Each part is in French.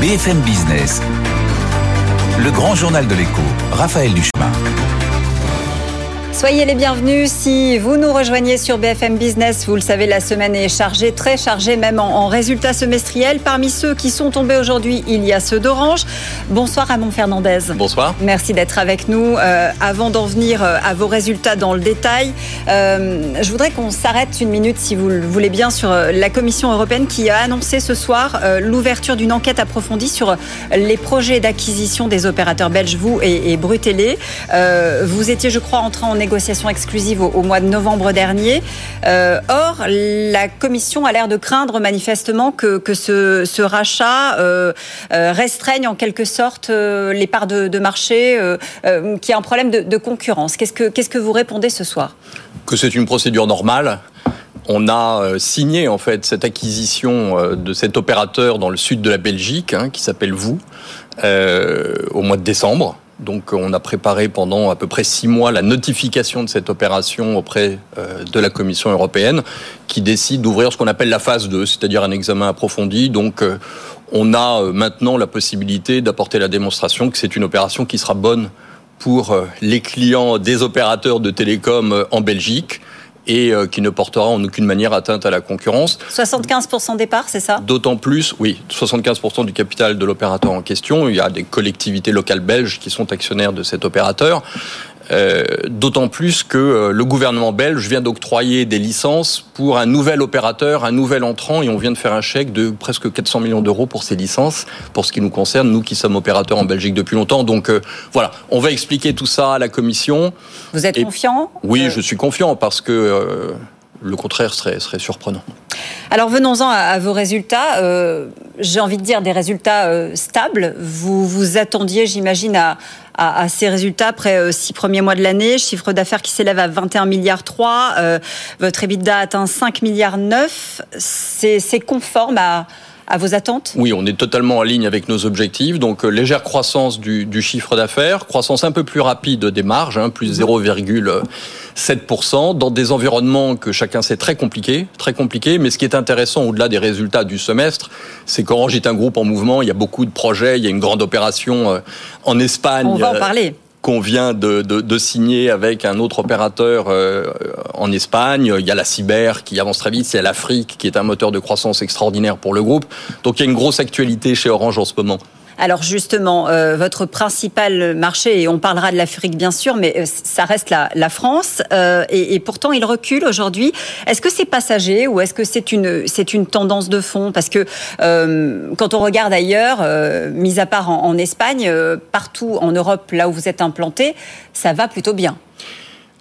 BFM Business, le grand journal de l'écho, Raphaël Duchemin. Soyez les bienvenus si vous nous rejoignez sur BFM Business. Vous le savez, la semaine est chargée, très chargée même en, résultats semestriels. Parmi ceux qui sont tombés aujourd'hui, il y a ceux d'Orange. Bonsoir Ramon Fernandez. Bonsoir. Merci d'être avec nous. Euh, avant d'en venir euh, à vos résultats dans le détail, euh, je voudrais qu'on s'arrête une minute, si vous le voulez bien, sur la Commission européenne qui a annoncé ce soir l'ouverture d'une enquête approfondie sur les projets d'acquisition des opérateurs belges, vous et, et Brutélé. vous étiez, je crois, entré en négociation négociation exclusive au, mois de novembre dernier. Euh, or, la Commission a l'air de craindre manifestement que, ce, rachat euh, euh, restreigne en quelque sorte les parts de, marché, qu'il y a un problème de, concurrence. Qu'est-ce que, qu'est-ce que vous répondez ce soir? Que c'est une procédure normale on a signé en fait cette acquisition de cet opérateur dans le sud de la Belgique, hein, qui s'appelle Vous, au mois de décembre. Donc on a préparé pendant à peu près six mois la notification de cette opération auprès euh, de la Commission européenne qui décide d'ouvrir ce qu'on appelle la phase 2, c'est-à-dire un examen approfondi. Donc euh, on a euh, maintenant la possibilité d'apporter la démonstration que c'est une opération qui sera bonne pour les clients des opérateurs de télécom en Belgique et euh, qui ne portera en aucune manière atteinte à la concurrence. 75% des parts, c'est ça? D'autant plus, oui, 75% du capital de l'opérateur en question. Il y a des collectivités locales belges qui sont actionnaires de cet opérateur. Euh, d'autant plus que euh, le gouvernement belge vient d'octroyer des licences pour un nouvel opérateur, un nouvel entrant, et on vient de faire un chèque de presque 400 millions d'euros pour ces licences, pour ce qui nous concerne, nous qui sommes opérateurs en Belgique depuis longtemps. Donc euh, voilà, on va expliquer tout ça à la Commission. Vous êtes confiant Oui, je suis confiant parce que le contraire serait, serait surprenant. Alors venons-en à, vos résultats. J'ai envie de dire des résultats stables. Vous vous attendiez, j'imagine, à, à, ces résultats après euh, six premiers mois de l'année. Chiffre d'affaires qui s'élève à 21 milliards 3. Euh, votre EBITDA atteint 5 milliards 9. C'est conforme à, à vos attentes? Oui, on est totalement en ligne avec nos objectifs. Donc, euh, légère croissance du, chiffre d'affaires, croissance un peu plus rapide des marges, hein, plus 0,7%, dans des environnements que chacun sait très compliqués, très compliqués. Mais ce qui est intéressant au-delà des résultats du semestre, c'est qu'Orange est un groupe en mouvement. Il y a beaucoup de projets. Il y a une grande opération euh, en Espagne. On va en parler qu'on vient de, de, signer avec un autre opérateur euh, en Espagne. Il y a la cyber qui avance très vite. Il y a l'Afrique qui est un moteur de croissance extraordinaire pour le groupe. Donc il y a une grosse actualité chez Orange en ce moment. Alors justement, euh, votre principal marché, et on parlera de l'Afrique bien sûr, mais euh, ça reste la, France, euh, et, pourtant il recule aujourd'hui. Est-ce que c'est passager ou est-ce que c'est une, c'est une tendance de fond? Parce que quand on regarde ailleurs, mis à part en Espagne, partout en Europe, là où vous êtes implanté, ça va plutôt bien.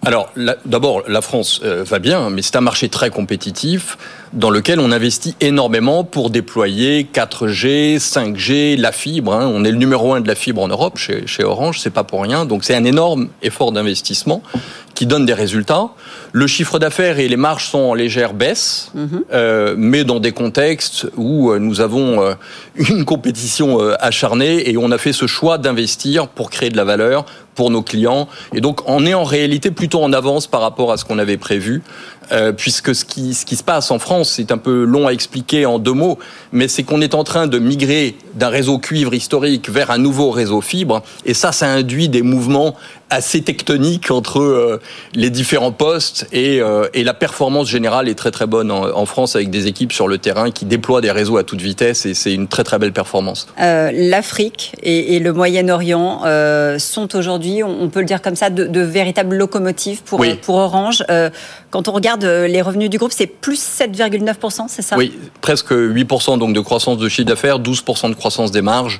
Alors, d'abord, la France va bien, mais c'est un marché très compétitif dans lequel on investit énormément pour déployer 4G, 5G, la fibre. Hein. On est le numéro un de la fibre en Europe chez, chez Orange, c'est pas pour rien. Donc, c'est un énorme effort d'investissement qui donne des résultats. Le chiffre d'affaires et les marges sont en légère baisse, mhm. euh, mais dans des contextes où euh, nous avons euh, une compétition acharnée et on a fait ce choix d'investir pour créer de la valeur pour nos clients. Et donc, on est en réalité plutôt en avance par rapport à ce qu'on avait prévu. Euh, puisque ce qui, ce qui se passe en France, c'est un peu long à expliquer en deux mots, mais c'est qu'on est en train de migrer d'un réseau cuivre historique vers un nouveau réseau fibre, et ça, ça induit des mouvements assez tectoniques entre euh, les différents postes, et, euh, et, la performance générale est très très bonne en, en, France avec des équipes sur le terrain qui déploient des réseaux à toute vitesse, et c'est une très très belle performance. L'Afrique et, et, le Moyen-Orient sont aujourd'hui, on peut le dire comme ça, de, de véritables locomotives pour, pour Orange. quand on regarde les revenus du groupe, c'est plus 7,9%, c'est ça? Oui, presque 8% donc de croissance de chiffre d'affaires, 12% de croissance des marges.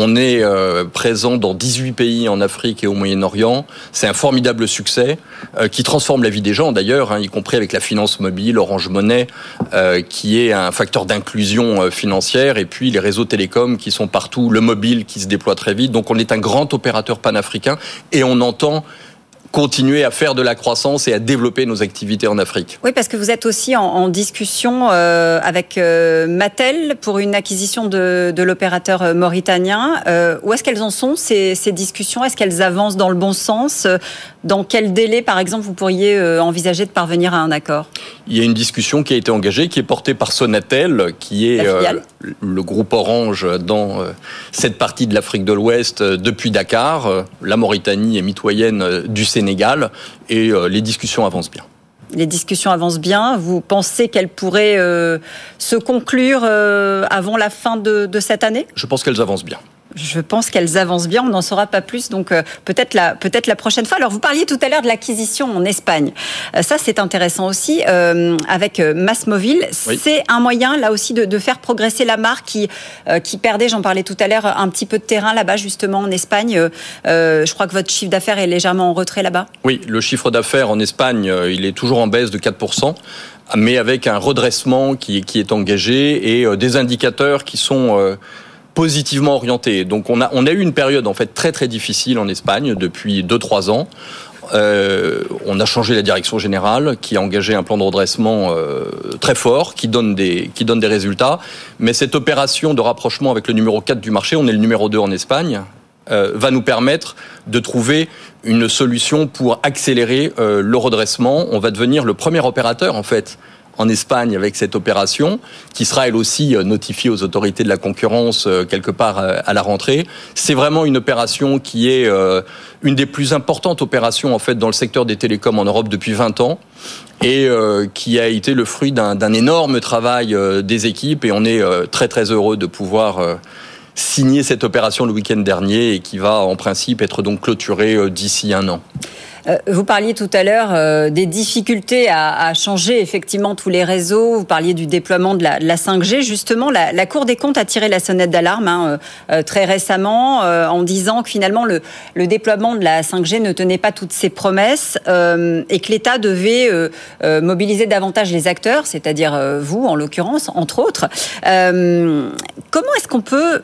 On est euh, présent dans 18 pays en Afrique et au Moyen-Orient. C'est un formidable succès euh, qui transforme la vie des gens d'ailleurs, hein, y compris avec la finance mobile, Orange Money, euh, qui est un facteur d'inclusion financière, et puis les réseaux télécoms qui sont partout, le mobile qui se déploie très vite. Donc on est un grand opérateur panafricain et on entend continuer à faire de la croissance et à développer nos activités en Afrique. Oui, parce que vous êtes aussi en, discussion euh, avec euh, Mattel pour une acquisition de, l'opérateur euh, mauritanien. où est-ce qu'elles en sont, ces, ces discussions? Est-ce qu'elles avancent dans le bon sens? Dans quel délai, par exemple, vous pourriez envisager de parvenir à un accord? Il y a une discussion qui a été engagée, qui est portée par Sonatel, qui est le groupe Orange dans cette partie de l'Afrique de l'Ouest depuis Dakar. La Mauritanie est mitoyenne du Sénégal et euh, les discussions avancent bien. Les discussions avancent bien. Vous pensez qu'elles pourraient euh, se conclure euh, avant la fin de cette année? Je pense qu'elles avancent bien je pense qu'elles avancent bien. On n'en saura pas plus, donc euh, peut-être la, peut-être la prochaine fois. Alors, vous parliez tout à l'heure de l'acquisition en Espagne. Euh, ça, c'est intéressant aussi. Euh, avec Massmobile, c'est un moyen, là aussi, de, faire progresser la marque qui, qui perdait, j'en parlais tout à l'heure, un petit peu de terrain là-bas, justement, en Espagne. je crois que votre chiffre d'affaires est légèrement en retrait là-bas. Oui, le chiffre d'affaires en Espagne, il est toujours en baisse de 4% mais avec un redressement qui, qui est engagé et des indicateurs qui sont positivement orienté. Donc on a, on a eu une période en fait très très difficile en Espagne depuis 2-3 ans. Euh, on a changé la direction générale qui a engagé un plan de redressement euh, très fort qui donne, des, qui donne des résultats. Mais cette opération de rapprochement avec le numéro 4 du marché, on est le numéro 2 en Espagne, euh, va nous permettre de trouver une solution pour accélérer le redressement. On va devenir le premier opérateur en fait en Espagne avec cette opération, qui sera elle aussi euh, notifiée aux autorités de la concurrence euh, quelque part euh, à la rentrée. C'est vraiment une opération qui est une des plus importantes opérations en fait dans le secteur des télécoms en Europe depuis 20 ans et qui a été le fruit d'un énorme travail des équipes et on est très très heureux de pouvoir signer cette opération le week-end dernier et qui va en principe être donc clôturée d'ici un an. Euh, vous parliez tout à l'heure euh, des difficultés à, changer effectivement tous les réseaux. Vous parliez du déploiement de la, 5G. Justement, la, Cour des comptes a tiré la sonnette d'alarme hein, euh, très récemment en disant que finalement le, déploiement de la 5G ne tenait pas toutes ses promesses et que l'État devait mobiliser davantage les acteurs, c'est-à-dire vous en l'occurrence, entre autres. comment est-ce qu'on peut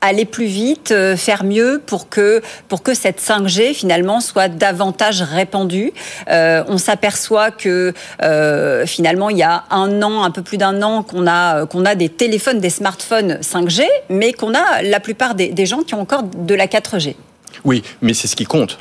aller plus vite, euh, faire mieux pour que, pour que cette 5G finalement soit davantage répandue. Euh, on s'aperçoit que euh, finalement il y a un an, un peu plus d'un an, qu'on a, a des téléphones, des smartphones 5G, mais qu'on a la plupart des, des gens qui ont encore de la 4G. Oui, mais c'est ce qui compte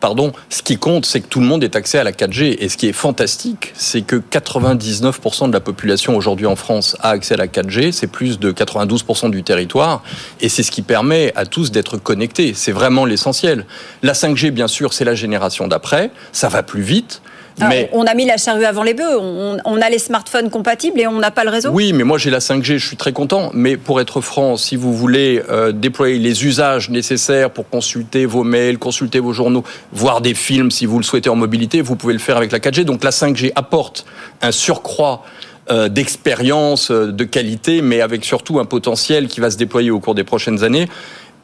pardon, ce qui compte, c'est que tout le monde ait accès à la 4G. Et ce qui est fantastique, c'est que 99% de la population aujourd'hui en France a accès à la 4G. C'est plus de 92% du territoire. Et c'est ce qui permet à tous d'être connectés. C'est vraiment l'essentiel. La 5G, bien sûr, c'est la génération d'après. Ça va plus vite. Mais... On a mis la charrue avant les bœufs. On, a les smartphones compatibles et on n'a pas le réseau. Oui, mais moi j'ai la 5G, je suis très content. Mais pour être franc, si vous voulez euh, déployer les usages nécessaires pour consulter vos mails, consulter vos journaux, voir des films si vous le souhaitez en mobilité, vous pouvez le faire avec la 4G. Donc la 5G apporte un surcroît euh, d'expérience, euh, de qualité, mais avec surtout un potentiel qui va se déployer au cours des prochaines années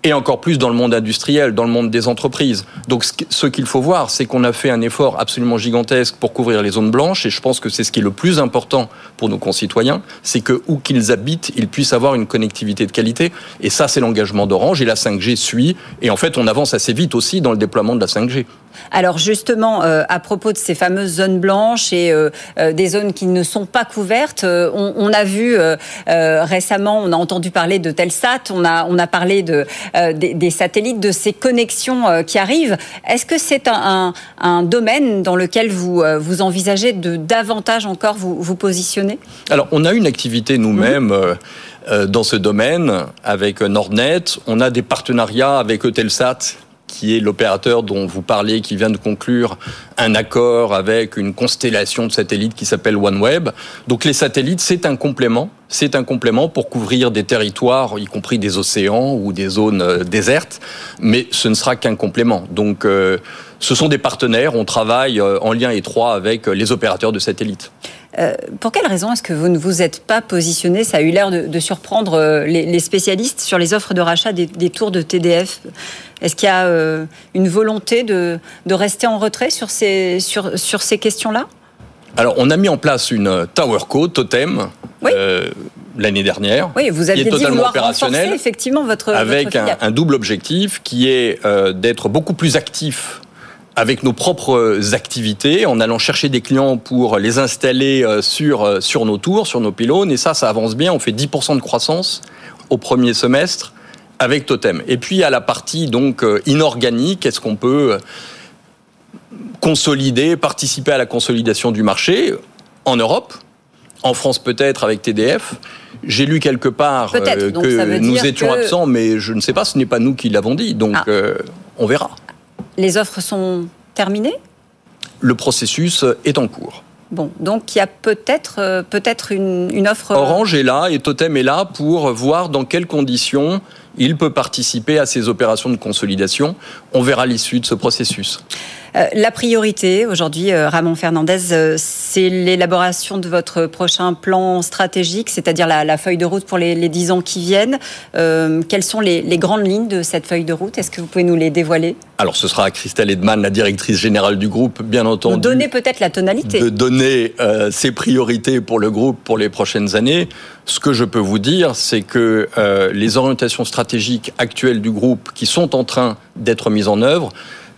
et encore plus dans le monde industriel, dans le monde des entreprises. Donc ce qu'il faut voir, c'est qu'on a fait un effort absolument gigantesque pour couvrir les zones blanches, et je pense que c'est ce qui est le plus important pour nos concitoyens, c'est que où qu'ils habitent, ils puissent avoir une connectivité de qualité, et ça c'est l'engagement d'Orange, et la 5G suit, et en fait on avance assez vite aussi dans le déploiement de la 5G. Alors justement, euh, à propos de ces fameuses zones blanches et euh, euh, des zones qui ne sont pas couvertes, on, a vu récemment, on a entendu parler de Telsat, on a, on a parlé de, des, satellites, de ces connexions qui arrivent. Est-ce que c'est un, domaine dans lequel vous, vous envisagez de davantage encore vous, vous positionner? Alors, on a une activité nous-mêmes. Mhm. dans ce domaine avec Nordnet. On a des partenariats avec Eutelsat qui est l'opérateur dont vous parlez, qui vient de conclure un accord avec une constellation de satellites qui s'appelle OneWeb. Donc les satellites, c'est un complément. C'est un complément pour couvrir des territoires, y compris des océans ou des zones euh, désertes, mais ce ne sera qu'un complément. Donc euh, ce sont des partenaires, on travaille euh, en lien étroit avec les opérateurs de satellites. Pour quelle raison est-ce que vous ne vous êtes pas positionné Ça a eu l'air de, surprendre les, spécialistes sur les offres de rachat des, tours de TDF. Est-ce qu'il y a une volonté de, rester en retrait sur ces, sur, sur ces questions-là? Alors, on a mis en place une Tower Co, Totem, l'année dernière. Oui, vous aviez qui est totalement opérationnel, effectivement votre avec un, double objectif qui est d'être beaucoup plus actif avec nos propres activités, en allant chercher des clients pour les installer euh, sur, euh, sur nos tours, sur nos pylônes. Et ça, ça avance bien. On fait 10% de croissance au premier semestre avec Totem. Et puis à la partie donc euh, inorganique, est-ce qu'on peut consolider, participer à la consolidation du marché en Europe, en France peut-être avec TDF. J'ai lu quelque part que nous étions absents, mais je ne sais pas, ce n'est pas nous qui l'avons dit, donc ah. on verra. Les offres sont terminées? Le processus est en cours. Bon, donc il y a peut-être euh, peut-être une, une, offre. Orange est là et Totem est là pour voir dans quelles conditions il peut participer à ces opérations de consolidation. On verra l'issue de ce processus. Euh, la priorité aujourd'hui, euh, Ramon Fernandez, euh, c'est l'élaboration de votre prochain plan stratégique, c'est-à-dire la, feuille de route pour les, dix ans qui viennent. quelles sont les, grandes lignes de cette feuille de route? Est-ce que vous pouvez nous les dévoiler? Alors, ce sera Christelle Edman, la directrice générale du groupe, bien entendu. De donner peut-être la tonalité. De donner ses priorités pour le groupe pour les prochaines années. Ce que je peux vous dire, c'est que les orientations stratégiques actuelles du groupe qui sont en train d'être mises en œuvre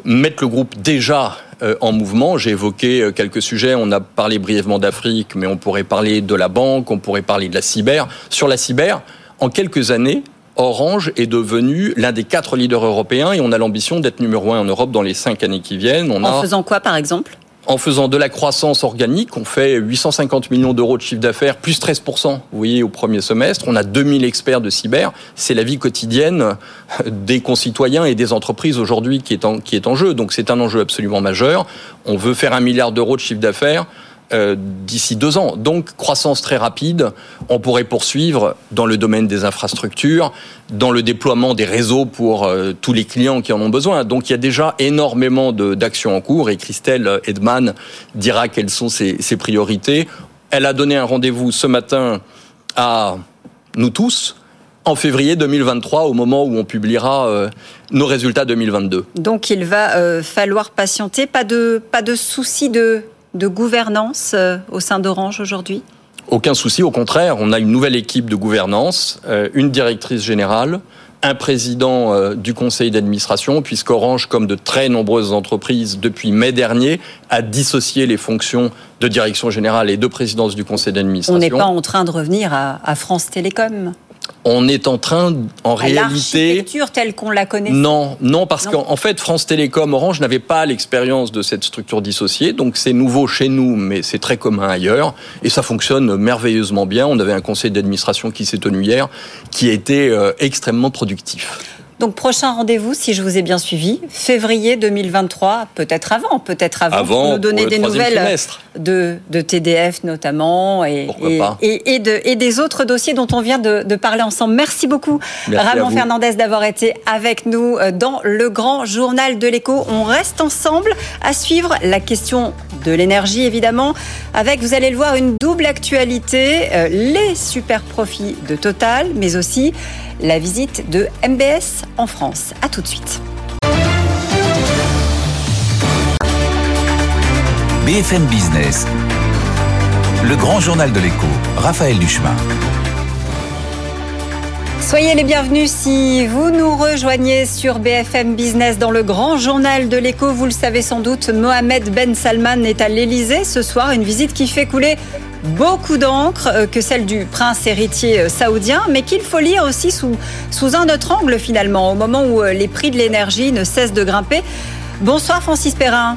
mettre le groupe déjà euh, en mouvement. J'ai évoqué euh, quelques sujets. On a parlé brièvement d'Afrique, mais on pourrait parler de la banque, on pourrait parler de la cyber. Sur la cyber, en quelques années, Orange est devenu l'un des quatre leaders européens et on a l'ambition d'être numéro un en Europe dans les cinq années qui viennent. en faisant quoi, par exemple? En faisant de la croissance organique, on fait 850 millions d'euros de chiffre d'affaires, plus 13%, vous voyez, au premier semestre. On a 2000 experts de cyber. C'est la vie quotidienne des concitoyens et des entreprises aujourd'hui qui, est en, qui est en jeu. Donc c'est un enjeu absolument majeur. On veut faire un milliard d'euros de chiffre d'affaires. Euh, d'ici deux ans. Donc croissance très rapide. On pourrait poursuivre dans le domaine des infrastructures, dans le déploiement des réseaux pour euh, tous les clients qui en ont besoin. Donc il y a déjà énormément d'actions en cours et Christelle Edman dira quelles sont ses, priorités. Elle a donné un rendez-vous ce matin à nous tous en février 2023, au moment où on publiera euh, nos résultats 2022. Donc il va falloir patienter. Pas de, pas de souci de de gouvernance euh, au sein d'Orange aujourd'hui? Aucun souci, au contraire, on a une nouvelle équipe de gouvernance, euh, une directrice générale, un président euh, du conseil d'administration, puisqu'Orange, comme de très nombreuses entreprises depuis mai dernier, a dissocié les fonctions de direction générale et de présidence du conseil d'administration. On n'est pas en train de revenir à France Télécom on est en train, en réalité, l'architecture telle qu'on la connaît. Non, non, parce qu'en fait, France Télécom, Orange n'avait pas l'expérience de cette structure dissociée, donc c'est nouveau chez nous, mais c'est très commun ailleurs, et ça fonctionne merveilleusement bien. On avait un conseil d'administration qui s'est tenu hier, qui a été euh, extrêmement productif. Donc prochain rendez-vous, si je vous ai bien suivi, février 2023, peut-être avant, peut-être avant, pour nous donner des nouvelles de, de, TDF notamment et, et, et, de, et, des autres dossiers dont on vient de, de parler ensemble. Merci beaucoup Ramon Fernandez d'avoir été avec nous euh, dans le grand journal de l'écho. On reste ensemble à suivre la question de l'énergie évidemment, avec, vous allez le voir, une double actualité, euh, les super profits de Total, mais aussi la visite de MBS en France. A tout de suite. BFM Business, le grand journal de l'écho, Raphaël Duchemin. Soyez les bienvenus si vous nous rejoignez sur BFM Business dans le grand journal de l'écho. Vous le savez sans doute, Mohamed Ben Salman est à l'Elysée ce soir, une visite qui fait couler beaucoup d'encre euh, que celle du prince héritier euh, saoudien, mais qu'il faut lire aussi sous, sous un autre angle finalement, au moment où euh, les prix de l'énergie ne cessent de grimper. Bonsoir Francis Perrin.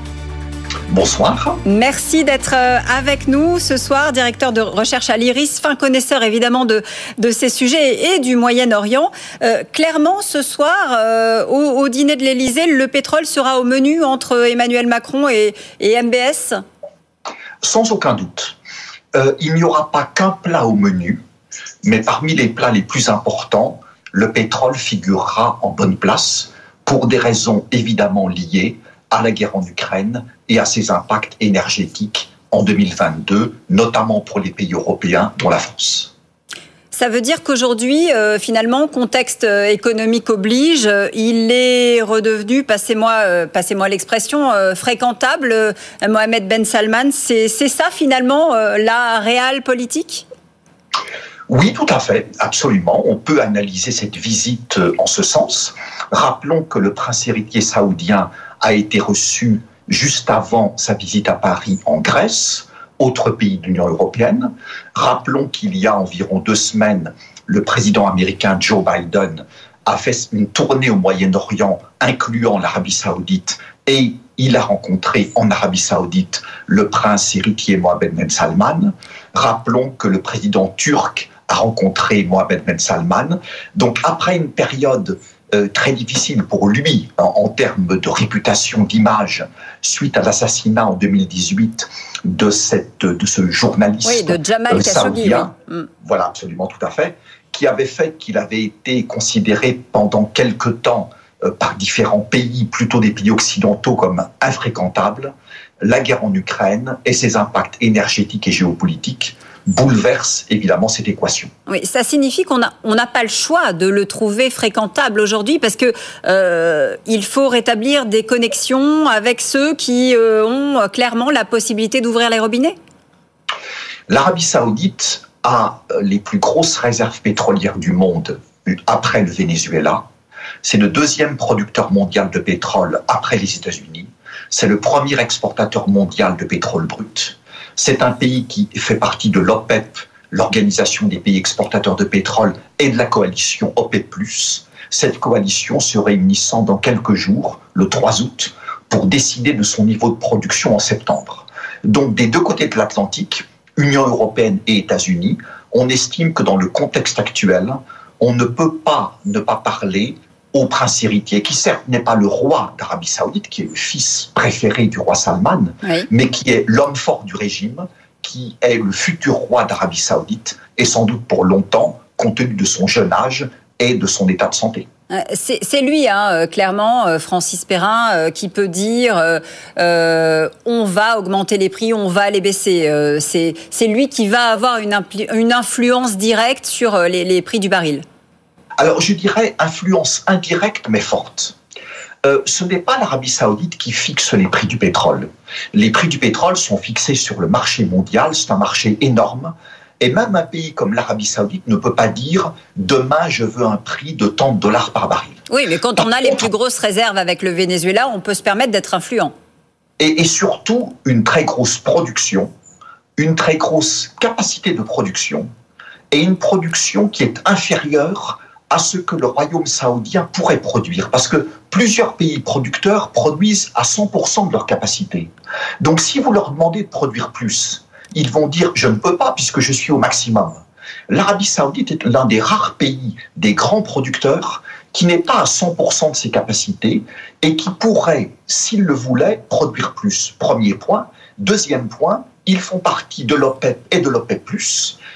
Bonsoir. Merci d'être avec nous ce soir, directeur de recherche à l'IRIS, fin connaisseur évidemment de, de ces sujets et du Moyen-Orient. clairement, ce soir, au, dîner de l'Elysée, le pétrole sera au menu entre Emmanuel Macron et, et MBS Sans aucun doute. Euh, il n'y aura pas qu'un plat au menu, mais parmi les plats les plus importants, le pétrole figurera en bonne place pour des raisons évidemment liées à la guerre en Ukraine et à ses impacts énergétiques en 2022, notamment pour les pays européens, dont la France. Ça veut dire qu'aujourd'hui, euh, finalement, contexte euh, économique oblige, euh, il est redevenu, passez-moi passez l'expression, fréquentable, Mohamed Ben Salman. C'est ça, finalement, la réelle politique? Oui, tout à fait, absolument. On peut analyser cette visite en ce sens. Rappelons que le prince héritier saoudien a été reçu juste avant sa visite à Paris en Grèce autres pays de l'Union européenne. Rappelons qu'il y a environ deux semaines, le président américain Joe Biden a fait une tournée au Moyen-Orient, incluant l'Arabie saoudite, et il a rencontré en Arabie saoudite le prince héritier Mohamed Ben Salman. Rappelons que le président turc a rencontré Mohamed Ben Salman. Donc après une période euh, très difficile pour lui en, termes de réputation, d'image, suite à l'assassinat en 2018 de, cette, de ce journaliste oui, de Jamal euh, Khashoggi. Mm. Voilà, absolument, tout à fait, qui avait fait qu'il avait été considéré pendant quelque temps euh, par différents pays, plutôt des pays occidentaux, comme infréquentable. La guerre en Ukraine et ses impacts énergétiques et géopolitiques bouleverse évidemment cette équation. Oui, ça signifie qu'on n'a on pas le choix de le trouver fréquentable aujourd'hui parce que euh, il faut rétablir des connexions avec ceux qui euh, ont clairement la possibilité d'ouvrir les robinets. L'Arabie saoudite a euh, les plus grosses réserves pétrolières du monde après le Venezuela. C'est le deuxième producteur mondial de pétrole après les États-Unis. C'est le premier exportateur mondial de pétrole brut. C'est un pays qui fait partie de l'OPEP, l'Organisation des pays exportateurs de pétrole, et de la coalition OPEP+. Cette coalition se réunissant dans quelques jours, le 3 août, pour décider de son niveau de production en septembre. Donc des deux côtés de l'Atlantique, Union européenne et États-Unis, on estime que dans le contexte actuel, on ne peut pas ne pas parler au prince héritier, qui certes n'est pas le roi d'Arabie saoudite, qui est le fils préféré du roi Salman, mais qui est l'homme fort du régime, qui est le futur roi d'Arabie saoudite, et sans doute pour longtemps, compte tenu de son jeune âge et de son état de santé. Euh, c'est lui, hein, euh, clairement, euh, Francis Perrin, qui peut dire on va augmenter les prix, on va les baisser. c'est lui qui va avoir une, une influence directe sur les prix du baril. Alors je dirais influence indirecte mais forte. Euh, ce n'est pas l'Arabie saoudite qui fixe les prix du pétrole. Les prix du pétrole sont fixés sur le marché mondial, c'est un marché énorme. Et même un pays comme l'Arabie saoudite ne peut pas dire demain je veux un prix de tant de dollars par baril. Oui, mais quand on a les plus grosses réserves avec le Venezuela, on peut se permettre d'être influent. Et, et, surtout une très grosse production, une très grosse capacité de production et une production qui est inférieure à ce que le royaume saoudien pourrait produire, parce que plusieurs pays producteurs produisent à 100% de leur capacité. Donc si vous leur demandez de produire plus, ils vont dire je ne peux pas puisque je suis au maximum. L'Arabie saoudite est l'un des rares pays, des grands producteurs, qui n'est pas à 100% de ses capacités et qui pourrait, s'il le voulait, produire plus. Premier point. Deuxième point, ils font partie de l'OPEP et de l'OPEP+,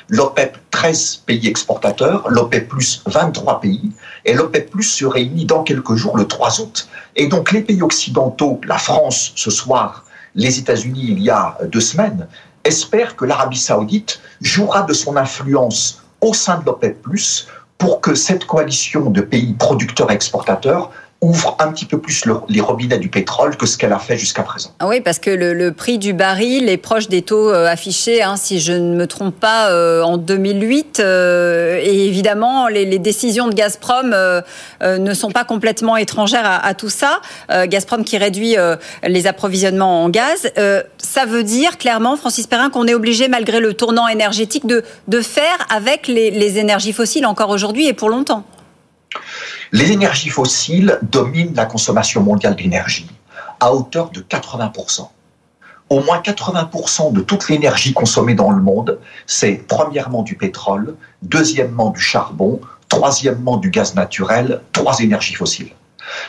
l'OPEP 13 pays exportateurs, l'OPEP+, 23 pays, et l'OPEP+, se réunit dans quelques jours, le 3 août. Et donc les pays occidentaux, la France ce soir, les États-Unis il y a deux semaines, espèrent que l'Arabie saoudite jouera de son influence au sein de l'OPEP+, pour que cette coalition de pays producteurs et exportateurs ouvre un petit peu plus les robinets du pétrole que ce qu'elle a fait jusqu'à présent. Ah oui, parce que le, prix du baril est proche des taux euh, affichés, hein, si je ne me trompe pas, euh, en 2008. Euh, et évidemment, les, décisions de Gazprom ne sont pas complètement étrangères à, tout ça. Gazprom qui réduit les approvisionnements en gaz. ça veut dire clairement, Francis Perrin, qu'on est obligé, malgré le tournant énergétique, de, de faire avec les énergies fossiles encore aujourd'hui et pour longtemps. Les énergies fossiles dominent la consommation mondiale d'énergie à hauteur de 80%. Au moins 80% de toute l'énergie consommée dans le monde, c'est premièrement du pétrole, deuxièmement du charbon, troisièmement du gaz naturel, trois énergies fossiles.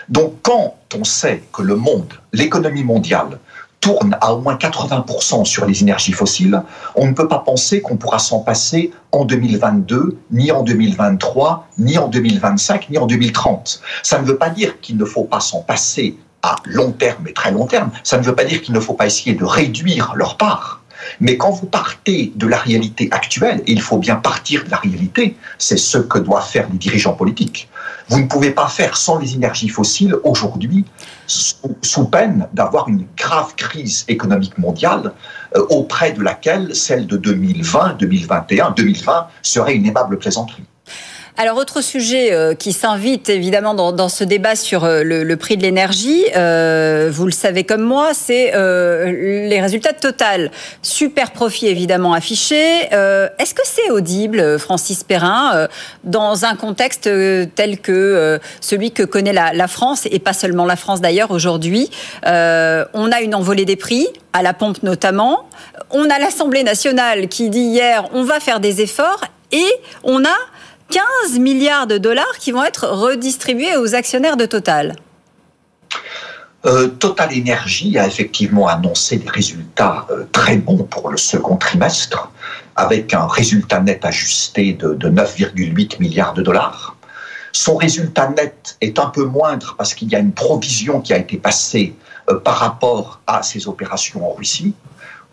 Donc quand on sait que le monde, l'économie mondiale, tourne à au moins 80% sur les énergies fossiles, on ne peut pas penser qu'on pourra s'en passer en 2022, ni en 2023, ni en 2025, ni en 2030. Ça ne veut pas dire qu'il ne faut pas s'en passer à long terme et très long terme. Ça ne veut pas dire qu'il ne faut pas essayer de réduire leur part. Mais quand vous partez de la réalité actuelle, et il faut bien partir de la réalité, c'est ce que doivent faire les dirigeants politiques. Vous ne pouvez pas faire sans les énergies fossiles aujourd'hui, sous, peine d'avoir une grave crise économique mondiale euh, auprès de laquelle celle de 2020, 2021, 2020 serait une aimable plaisanterie. Alors, autre sujet euh, qui s'invite évidemment dans, ce débat sur euh, le, prix de l'énergie, euh, vous le savez comme moi, c'est les résultats de Total. Super profit évidemment affiché. Est-ce que c'est audible, Francis Perrin, dans un contexte tel que celui que connaît la, la, France, et pas seulement la France d'ailleurs aujourd'hui? On a une envolée des prix, à la pompe notamment. On a l'Assemblée nationale qui dit hier on va faire des efforts et on a 15 milliards de dollars qui vont être redistribués aux actionnaires de Total. Euh, Total Energy a effectivement annoncé des résultats euh, très bons pour le second trimestre, avec un résultat net ajusté de, 9,8 milliards de dollars. Son résultat net est un peu moindre parce qu'il y a une provision qui a été passée euh, par rapport à ses opérations en Russie.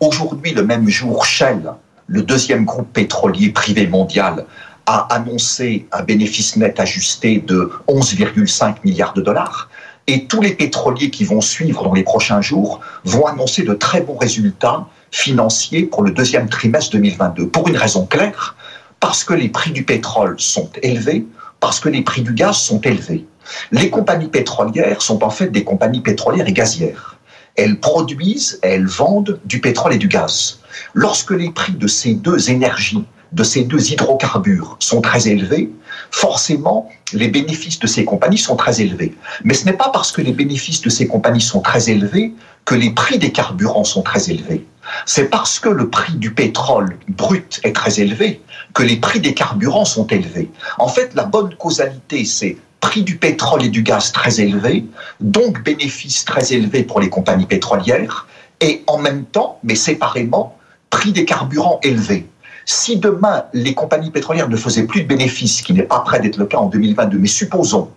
Aujourd'hui, le même jour, Shell, le deuxième groupe pétrolier privé mondial, a annoncé un bénéfice net ajusté de 11,5 milliards de dollars. Et tous les pétroliers qui vont suivre dans les prochains jours vont annoncer de très bons résultats financiers pour le deuxième trimestre 2022. Pour une raison claire, parce que les prix du pétrole sont élevés, parce que les prix du gaz sont élevés. Les compagnies pétrolières sont en fait des compagnies pétrolières et gazières. Elles produisent, elles vendent du pétrole et du gaz. Lorsque les prix de ces deux énergies de ces deux hydrocarbures sont très élevés, forcément, les bénéfices de ces compagnies sont très élevés. Mais ce n'est pas parce que les bénéfices de ces compagnies sont très élevés que les prix des carburants sont très élevés. C'est parce que le prix du pétrole brut est très élevé que les prix des carburants sont élevés. En fait, la bonne causalité, c'est prix du pétrole et du gaz très élevé, donc bénéfices très élevés pour les compagnies pétrolières, et en même temps, mais séparément, prix des carburants élevés. Si demain, les compagnies pétrolières ne faisaient plus de bénéfices, ce qui n'est pas prêt d'être le cas en 2022, mais supposons,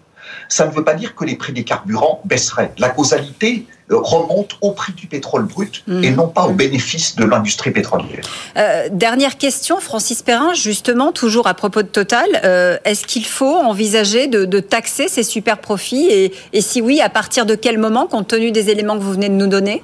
ça ne veut pas dire que les prix des carburants baisseraient. La causalité euh, remonte au prix du pétrole brut et mmh. non pas aux bénéfices de l'industrie pétrolière. Euh, dernière question, Francis Perrin, justement, toujours à propos de Total. Euh, est-ce qu'il faut envisager de, taxer ces super profits et, et si oui, à partir de quel moment, compte tenu des éléments que vous venez de nous donner?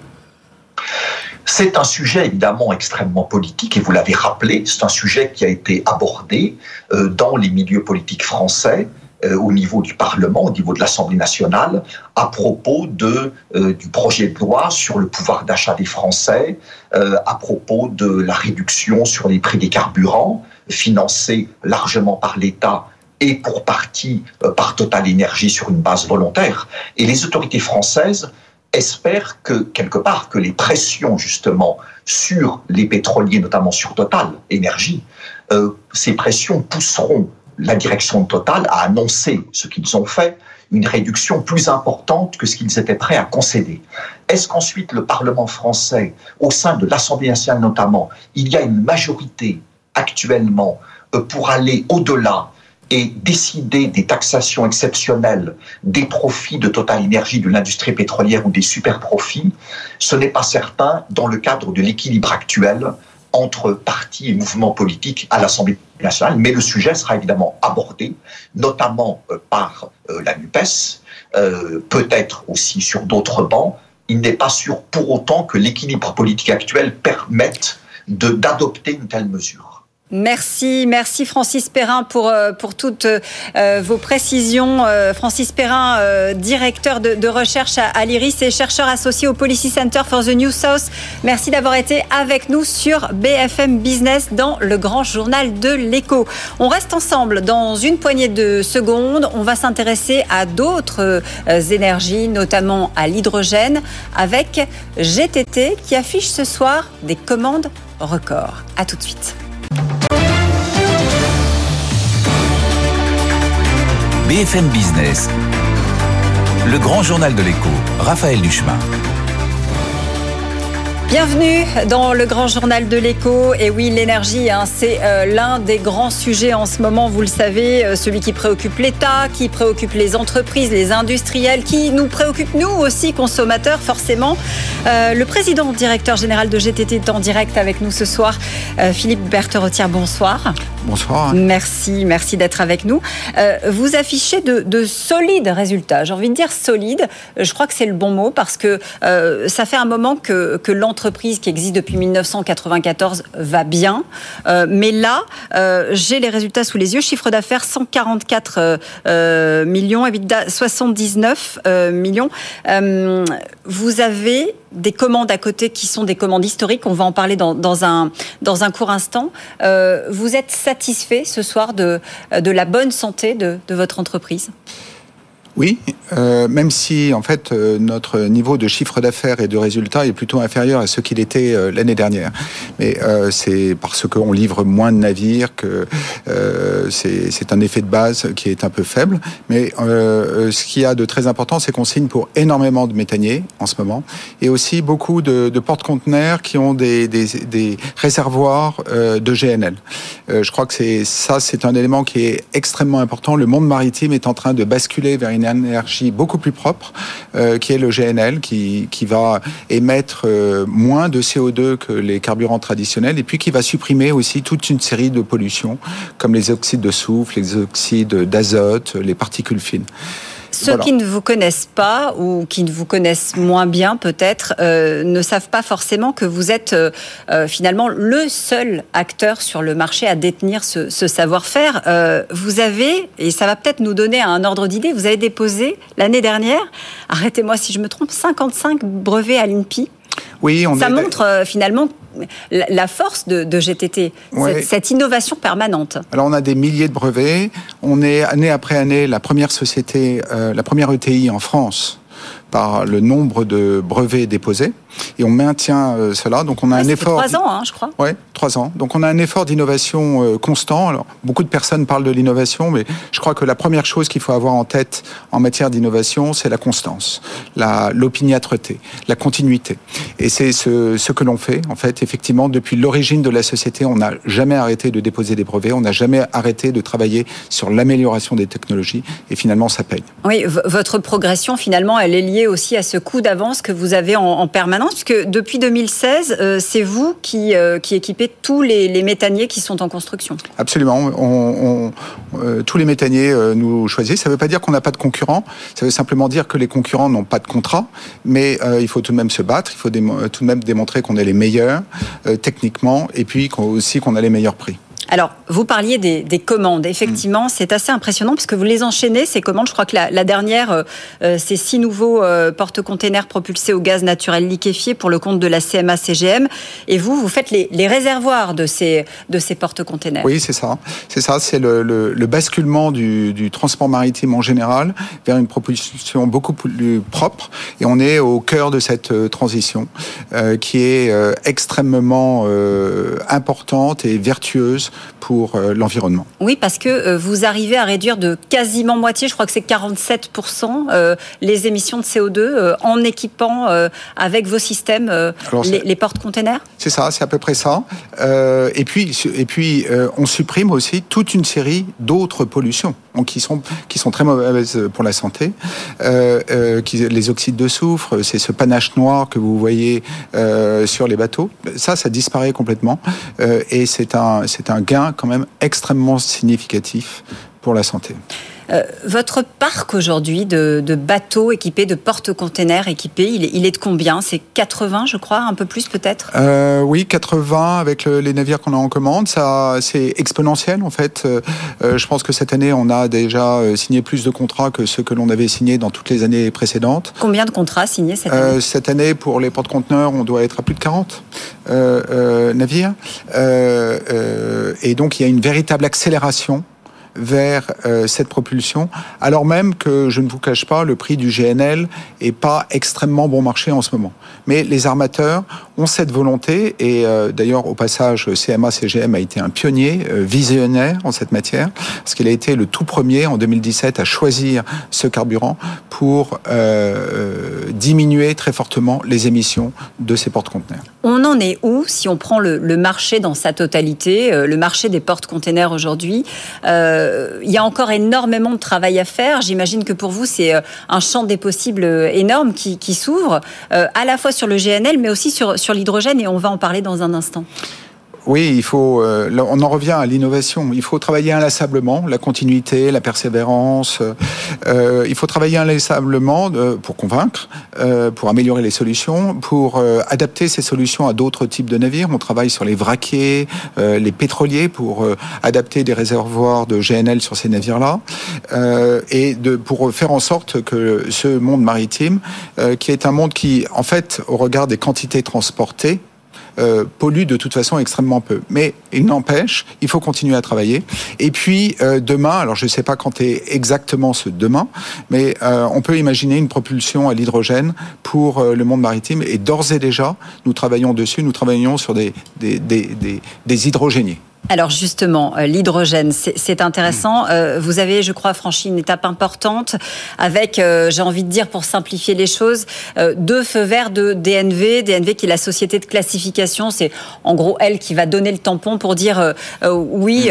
C'est un sujet évidemment extrêmement politique et vous l'avez rappelé, c'est un sujet qui a été abordé euh, dans les milieux politiques français euh, au niveau du Parlement, au niveau de l'Assemblée nationale, à propos euh, du projet de loi sur le pouvoir d'achat des Français, à propos de la réduction sur les prix des carburants, financés largement par l'État et pour partie par Total Énergie sur une base volontaire. Et les autorités françaises espère que, quelque part, que les pressions, justement, sur les pétroliers, notamment sur Total Énergie, euh, ces pressions pousseront la direction de Total à annoncer ce qu'ils ont fait, une réduction plus importante que ce qu'ils étaient prêts à concéder. Est-ce qu'ensuite le Parlement français, au sein de l'Assemblée nationale notamment, il y a une majorité actuellement euh, pour aller au-delà et décider des taxations exceptionnelles des profits de Total Énergie, de l'industrie pétrolière ou des super profits, ce n'est pas certain dans le cadre de l'équilibre actuel entre partis et mouvements politiques à l'Assemblée nationale, mais le sujet sera évidemment abordé, notamment euh, par euh, la NUPES, euh, peut-être aussi sur d'autres bancs. Il n'est pas sûr pour autant que l'équilibre politique actuel permette d'adopter une telle mesure. Merci, merci Francis Perrin pour, euh, pour toutes euh, vos précisions. Euh, Francis Perrin, directeur de, recherche à, l'IRIS et chercheur associé au Policy Center for the New South. Merci d'avoir été avec nous sur BFM Business dans le grand journal de l'écho. On reste ensemble dans une poignée de secondes. On va s'intéresser à d'autres énergies, notamment à l'hydrogène, avec GTT qui affiche ce soir des commandes records. À tout de suite. BFM Business, le grand journal de l'écho, Raphaël Duchemin. Bienvenue dans le grand journal de l'écho. Et oui, l'énergie, hein, c'est euh, l'un des grands sujets en ce moment, vous le savez, euh, celui qui préoccupe l'État, qui préoccupe les entreprises, les industriels, qui nous préoccupe nous aussi, consommateurs, forcément. Euh, le président directeur général de GTT est en direct avec nous ce soir. Philippe Berthe-Rotière, bonsoir. Bonsoir. Merci, merci d'être avec nous. vous affichez de, de solides résultats. J'ai envie de dire solides. Je crois que c'est le bon mot parce que ça fait un moment que, que l'entreprise entreprise qui existe depuis 1994 va bien. Euh, mais là, euh, j'ai les résultats sous les yeux. Chiffre d'affaires 144 euh, millions, EBITDA 79 millions. vous avez des commandes à côté qui sont des commandes historiques. On va en parler dans, un, dans un court instant. vous êtes satisfait ce soir de, de la bonne santé de, de votre entreprise? Oui, euh, même si en fait euh, notre niveau de chiffre d'affaires et de résultats est plutôt inférieur à ce qu'il était euh, l'année dernière. Mais c'est parce qu'on livre moins de navires que c'est un effet de base qui est un peu faible. Mais ce qu'il y a de très important, c'est qu'on signe pour énormément de méthaniers en ce moment et aussi beaucoup de, porte-conteneurs qui ont des, des réservoirs de GNL. je crois que c'est ça, c'est un élément qui est extrêmement important. Le monde maritime est en train de basculer vers une une énergie beaucoup plus propre, euh, qui est le GNL, qui, qui va émettre euh, moins de CO2 que les carburants traditionnels, et puis qui va supprimer aussi toute une série de pollutions, comme les oxydes de soufre, les oxydes d'azote, les particules fines. Ceux qui ne vous connaissent pas ou qui ne vous connaissent moins bien peut-être euh, ne savent pas forcément que vous êtes euh, euh, finalement le seul acteur sur le marché à détenir ce, ce savoir-faire. vous avez, et ça va peut-être nous donner un ordre d'idée, vous avez déposé l'année dernière, arrêtez-moi si je me trompe, 55 brevets à l'INPI. Oui, on ça montre finalement la force de, GTT, cette, innovation permanente. Alors on a des milliers de brevets, on est année après année la première société, euh, la première ETI en France par le nombre de brevets déposés et on maintient euh, cela. Donc on a un effort. Trois ans, hein, je crois. Oui, trois ans. Donc on a un effort d'innovation euh, constant. Alors beaucoup de personnes parlent de l'innovation, mais je crois que la première chose qu'il faut avoir en tête en matière d'innovation, c'est la constance, la l'opiniâtreté, la continuité. Et c'est ce, ce que l'on fait en fait. Effectivement, depuis l'origine de la société, on n'a jamais arrêté de déposer des brevets, on n'a jamais arrêté de travailler sur l'amélioration des technologies, et finalement ça paye. Oui, votre progression finalement, elle est liée aussi à ce coup d'avance que vous avez en, permanence, puisque depuis 2016, euh, c'est vous qui, euh, qui équipez tous les, méthaniers qui sont en construction. Absolument. Euh, tous les méthaniers nous choisissent. Ça ne veut pas dire qu'on n'a pas de concurrents. Ça veut simplement dire que les concurrents n'ont pas de contrat. Mais il faut tout de même se battre. Il faut tout de même démontrer qu'on est les meilleurs techniquement et puis aussi qu'on a les meilleurs prix. Alors, vous parliez des, commandes. Effectivement, mm. c'est assez impressionnant puisque vous les enchaînez, ces commandes. Je crois que la, dernière, euh, euh, c'est six nouveaux euh, porte-containers propulsés au gaz naturel liquéfié pour le compte de la CMA-CGM. Et vous, vous faites les, réservoirs de ces, de ces porte-containers. Oui, c'est ça. C'est ça. C'est le, basculement du, transport maritime en général vers une propulsion beaucoup plus propre. Et on est au cœur de cette transition qui est extrêmement importante et vertueuse pour euh, l'environnement. Oui, parce que euh, vous arrivez à réduire de quasiment moitié, je crois que c'est 47%, euh, les émissions de CO2 en équipant avec vos systèmes les, portes-containers C'est ça, c'est à peu près ça. et puis, et puis on supprime aussi toute une série d'autres pollutions qui sont, qui sont très mauvaises pour la santé. qui, les oxydes de soufre, c'est ce panache noir que vous voyez sur les bateaux. Ça, ça disparaît complètement. et c'est un, c'est un gain quand même extrêmement significatif pour la santé. Euh, votre parc aujourd'hui de, bateaux équipés, de porte-containers équipés, il est, de combien? C'est 80, je crois, un peu plus peut-être? Euh, Oui, 80 avec les navires qu'on a en commande. Ça, c'est exponentiel en fait. Euh, je pense que cette année, on a déjà signé plus de contrats que ceux que l'on avait signés dans toutes les années précédentes. Combien de contrats signés cette année? Cette année, pour les porte-conteneurs, on doit être à plus de 40 navires. et donc, il y a une véritable accélération vers euh, cette propulsion, alors même que je ne vous cache pas, le prix du GNL est pas extrêmement bon marché en ce moment. Mais les armateurs ont cette volonté et euh, d'ailleurs au passage CMA CGM a été un pionnier euh, visionnaire en cette matière parce qu'il a été le tout premier en 2017 à choisir ce carburant pour diminuer très fortement les émissions de ces porte-conteneurs. On en est où si on prend le, le marché dans sa totalité, le marché des porte-conteneurs aujourd'hui? Euh, il y a encore énormément de travail à faire. J'imagine que pour vous, c'est euh, un champ des possibles euh, énorme qui, s'ouvre, à la fois sur le GNL, mais aussi sur, sur l'hydrogène, et on va en parler dans un instant. Oui, il faut. Euh, on en revient à l'innovation. Il faut travailler inlassablement, la continuité, la persévérance. Euh, il faut travailler inlassablement euh, pour convaincre, pour améliorer les solutions, pour adapter ces solutions à d'autres types de navires. On travaille sur les vraquiers, les pétroliers pour adapter des réservoirs de GNL sur ces navires-là, et de, pour faire en sorte que ce monde maritime, qui est un monde qui, en fait, au regard des quantités transportées, euh, pollue de toute façon extrêmement peu. Mais il n'empêche, il faut continuer à travailler. Et puis euh, demain, alors je ne sais pas quand est exactement ce demain, mais euh, on peut imaginer une propulsion à l'hydrogène pour le monde maritime. Et d'ores et déjà, nous travaillons dessus. Nous travaillons sur des, des, des, des, des hydrogéniers. Alors justement, euh, l'hydrogène, c'est intéressant. Euh, vous avez, je crois, franchi une étape importante avec, euh, j'ai envie de dire, pour simplifier les choses, deux feux verts de DNV. DNV qui est la société de classification. C'est en gros elle qui va donner le tampon pour dire oui,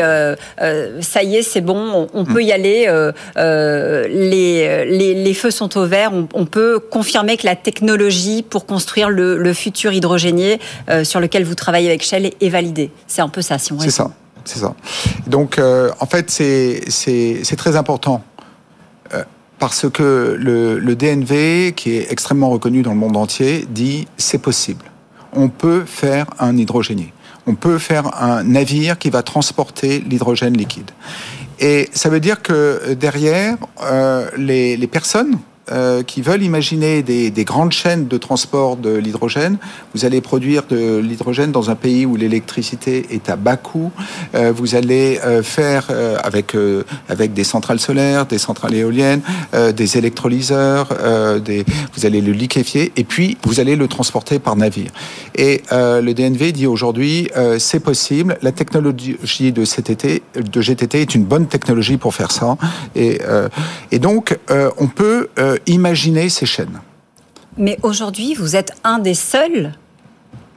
ça y est, c'est bon, on, peut y aller. Les, les, feux sont au vert. On, peut confirmer que la technologie pour construire le, le futur hydrogénier sur lequel vous travaillez avec Shell est validée. C'est un peu ça, si on c'est ça. Donc, euh, en fait, c'est très important euh, parce que le, DNV, qui est extrêmement reconnu dans le monde entier, dit c'est possible. On peut faire un hydrogénier. On peut faire un navire qui va transporter l'hydrogène liquide. Et ça veut dire que derrière, euh, les, les personnes euh, qui veulent imaginer des, des, grandes chaînes de transport de l'hydrogène. Vous allez produire de l'hydrogène dans un pays où l'électricité est à bas coût. Euh, vous allez euh, faire avec avec des centrales solaires, des centrales éoliennes, des électrolyseurs. vous allez le liquéfier et puis vous allez le transporter par navire. Et le DNV dit aujourd'hui c'est possible. La technologie de GTT est une bonne technologie pour faire ça. Et, et donc on peut imaginer ces chaînes. Mais aujourd'hui, vous êtes un des seuls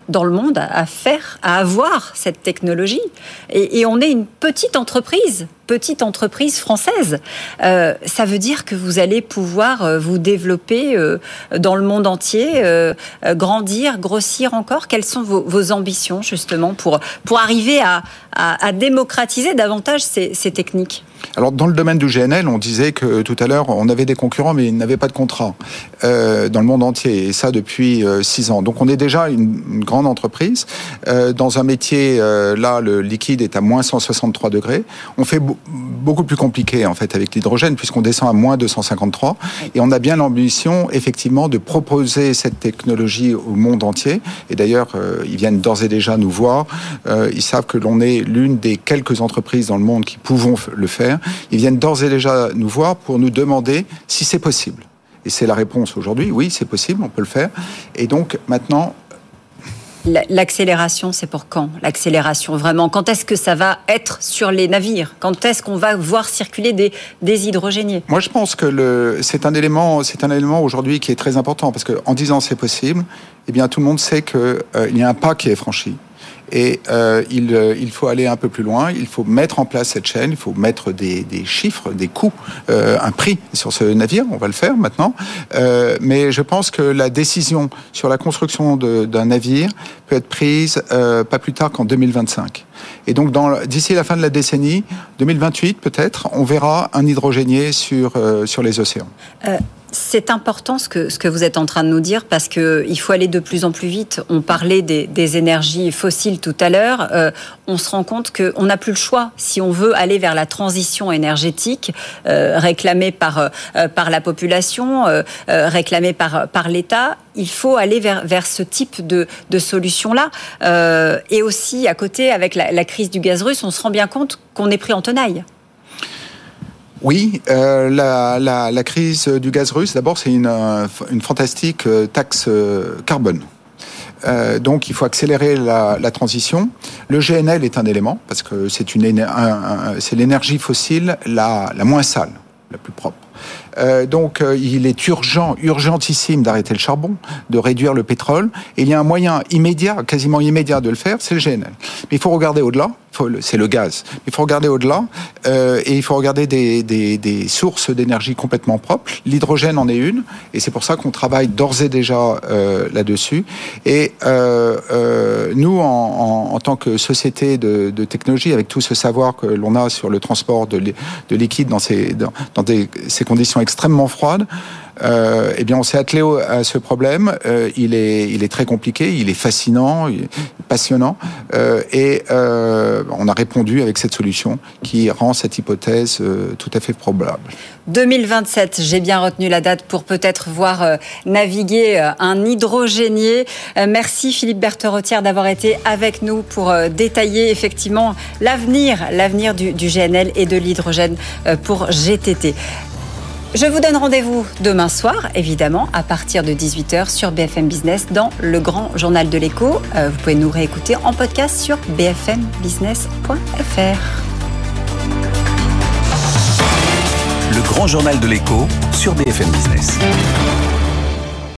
dans le monde à faire, à avoir cette technologie. Et, on est une petite entreprise, petite entreprise française. Euh, ça veut dire que vous allez pouvoir euh, vous développer euh, dans le monde entier, grandir, grossir encore. Quelles sont vos, ambitions justement pour, pour arriver à, démocratiser davantage ces techniques? Alors dans le domaine du GNL, on disait que tout à l'heure, on avait des concurrents, mais ils n'avaient pas de contrat dans le monde entier, et ça depuis six ans. Donc on est déjà une, entreprise. Euh, dans un métier, euh, là, le liquide est à moins 163 degrés. On fait beaucoup plus compliqué en fait avec l'hydrogène, puisqu'on descend à moins 253, et on a bien l'ambition, effectivement, de proposer cette technologie au monde entier. Et d'ailleurs, euh, ils viennent d'ores et déjà nous voir. ils savent que l'on est l'une des quelques entreprises dans le monde qui pouvons le faire ils viennent d'ores et déjà nous voir pour nous demander si c'est possible. Et c'est la réponse aujourd'hui, oui, c'est possible, on peut le faire. Et donc maintenant, L'accélération, c'est pour quand L'accélération, vraiment? Quand est-ce que ça va être sur les navires? Quand est-ce qu'on va voir circuler des, des hydrogéniers? Moi, je pense que c'est un élément, élément aujourd'hui qui est très important parce qu'en disant c'est possible, eh bien tout le monde sait qu'il euh, y a un pas qui est franchi. Et euh, il, euh, il, faut aller un peu plus loin, il faut mettre en place cette chaîne, il faut mettre des, chiffres, des coûts, euh, un prix sur ce navire, on va le faire maintenant. Mais je pense que la décision sur la construction d'un navire peut être prise pas plus tard qu'en 2025. Et donc d'ici la fin de la décennie, 2028 peut-être, on verra un hydrogénier sur les océans. C'est important ce que, ce que vous êtes en train de nous dire parce qu'il faut aller de plus en plus vite. On parlait des, énergies fossiles tout à l'heure. Euh, on se rend compte qu'on n'a plus le choix. Si on veut aller vers la transition énergétique euh, réclamée par, euh, par la population, réclamée par, par l'État, il faut aller vers, vers ce type de, de solution-là. et aussi, à côté, avec la, la crise du gaz russe, on se rend bien compte qu'on est pris en tenaille. Oui, euh, la, crise du gaz russe, d'abord, c'est une, fantastique taxe carbone. Euh, donc il faut accélérer la, transition. Le GNL est un élément parce que c'est l'énergie fossile la, moins sale, la plus propre. Euh, donc euh, il est urgent, urgentissime d'arrêter le charbon, de réduire le pétrole. Et il y a un moyen immédiat, quasiment immédiat de le faire, c'est le GNL. Mais il faut regarder au-delà c'est le gaz. Il faut regarder au-delà euh, et il faut regarder des, des, des sources d'énergie complètement propres. L'hydrogène en est une et c'est pour ça qu'on travaille d'ores et déjà euh, là-dessus. Et euh, euh nous, en, en, en, tant que société de, de, technologie, avec tout ce savoir que l'on a sur le transport de, de liquide dans ces, dans, des, ces conditions extrêmement froides, euh, eh bien, on s'est attelé à ce problème. Euh, il est, il est très compliqué, il est fascinant, passionnant, euh, et on a répondu avec cette solution qui rend cette hypothèse tout à fait probable. 2027, j'ai bien retenu la date pour peut-être voir naviguer un hydrogénier. merci Philippe Berthe-Rotière d'avoir été avec nous pour détailler effectivement l'avenir, l'avenir du GNL et de l'hydrogène pour GTT. Je vous donne rendez-vous demain soir, évidemment, à partir de 18h sur BFM Business dans le grand journal de l'écho. Euh, vous pouvez nous réécouter en podcast sur bfmbusiness.fr. Le grand journal de l'écho sur BFM Business.